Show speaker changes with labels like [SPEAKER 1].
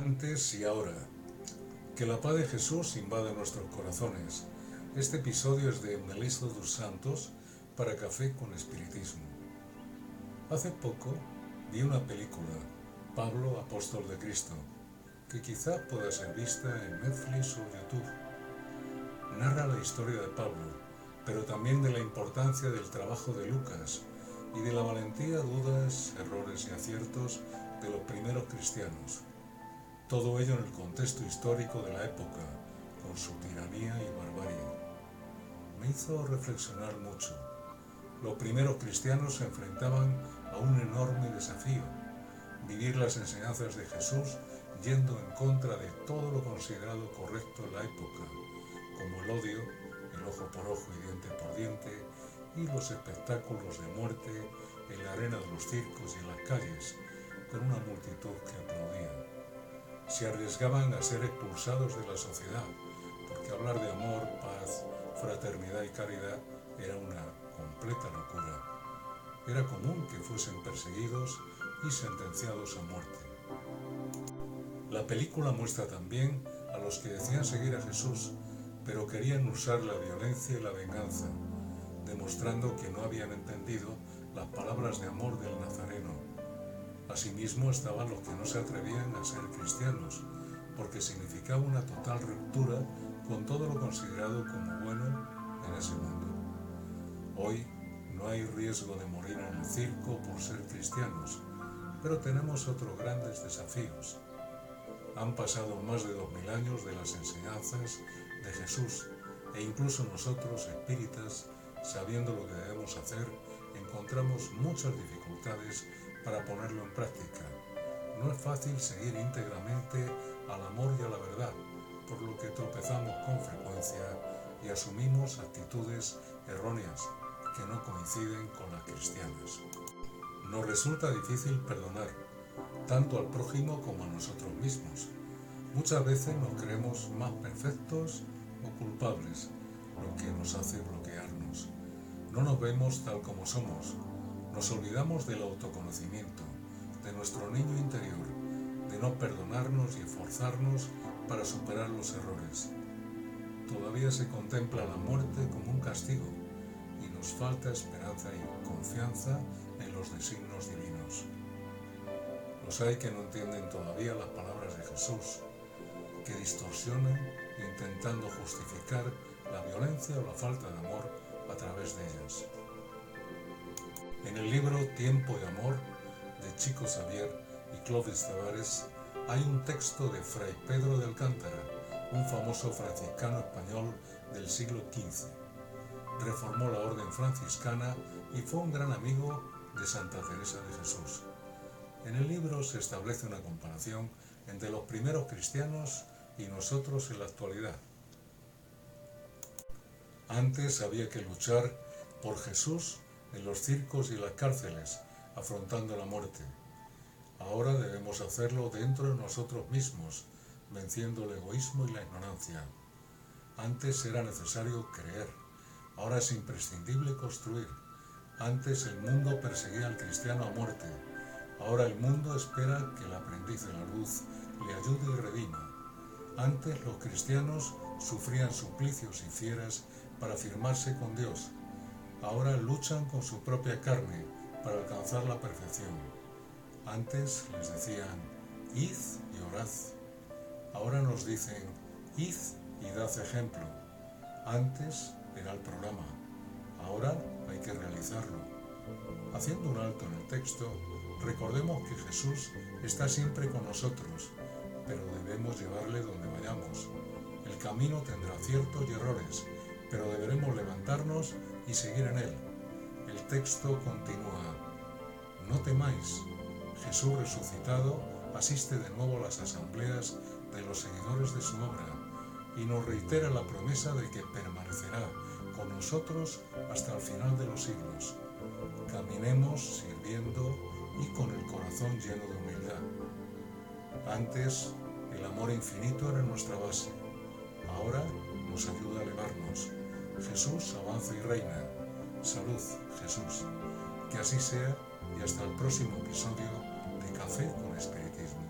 [SPEAKER 1] antes y ahora. Que la paz de Jesús invade nuestros corazones. Este episodio es de Melissa dos Santos para Café con Espiritismo. Hace poco vi una película, Pablo, Apóstol de Cristo, que quizá pueda ser vista en Netflix o YouTube. Narra la historia de Pablo, pero también de la importancia del trabajo de Lucas y de la valentía, dudas, errores y aciertos de los primeros cristianos. Todo ello en el contexto histórico de la época, con su tiranía y barbarie. Me hizo reflexionar mucho. Los primeros cristianos se enfrentaban a un enorme desafío, vivir las enseñanzas de Jesús yendo en contra de todo lo considerado correcto en la época, como el odio, el ojo por ojo y diente por diente, y los espectáculos de muerte en la arena de los circos y en las calles, con una multitud que aplaudía se arriesgaban a ser expulsados de la sociedad, porque hablar de amor, paz, fraternidad y caridad era una completa locura. Era común que fuesen perseguidos y sentenciados a muerte. La película muestra también a los que decían seguir a Jesús, pero querían usar la violencia y la venganza, demostrando que no habían entendido las palabras de amor del Nazareno Asimismo estaban los que no se atrevían a ser cristianos, porque significaba una total ruptura con todo lo considerado como bueno en ese mundo. Hoy no hay riesgo de morir en el circo por ser cristianos, pero tenemos otros grandes desafíos. Han pasado más de dos mil años de las enseñanzas de Jesús e incluso nosotros, espíritas, sabiendo lo que debemos hacer, encontramos muchas dificultades para ponerlo en práctica. No es fácil seguir íntegramente al amor y a la verdad, por lo que tropezamos con frecuencia y asumimos actitudes erróneas que no coinciden con las cristianas. Nos resulta difícil perdonar, tanto al prójimo como a nosotros mismos. Muchas veces nos creemos más perfectos o culpables, lo que nos hace bloquearnos. No nos vemos tal como somos, nos olvidamos del autoconocimiento, de nuestro niño interior, de no perdonarnos y esforzarnos para superar los errores. Todavía se contempla la muerte como un castigo y nos falta esperanza y confianza en los designios divinos. Los hay que no entienden todavía las palabras de Jesús, que distorsionan intentando justificar la violencia o la falta de amor a través de ellas. En el libro Tiempo de Amor de Chico Xavier y Clovis Tavares hay un texto de Fray Pedro de Alcántara, un famoso franciscano español del siglo XV. Reformó la orden franciscana y fue un gran amigo de Santa Teresa de Jesús. En el libro se establece una comparación entre los primeros cristianos y nosotros en la actualidad. Antes había que luchar por Jesús en los circos y las cárceles, afrontando la muerte. Ahora debemos hacerlo dentro de nosotros mismos, venciendo el egoísmo y la ignorancia. Antes era necesario creer, ahora es imprescindible construir. Antes el mundo perseguía al cristiano a muerte, ahora el mundo espera que el aprendiz de la luz le ayude y redima. Antes los cristianos sufrían suplicios y fieras para firmarse con Dios, ahora luchan con su propia carne para alcanzar la perfección. Antes les decían, id y orad. Ahora nos dicen, id y dad ejemplo. Antes era el programa, ahora hay que realizarlo. Haciendo un alto en el texto, recordemos que Jesús está siempre con nosotros, pero debemos llevarle donde vayamos. El camino tendrá aciertos y errores, pero deberemos levantarnos y seguir en él. El texto continúa, no temáis, Jesús resucitado asiste de nuevo a las asambleas de los seguidores de su obra y nos reitera la promesa de que permanecerá con nosotros hasta el final de los siglos. Caminemos sirviendo y con el corazón lleno de humildad. Antes, el amor infinito era nuestra base. Jesús avanza y reina. Salud, Jesús. Que así sea y hasta el próximo episodio de Café con Espiritismo.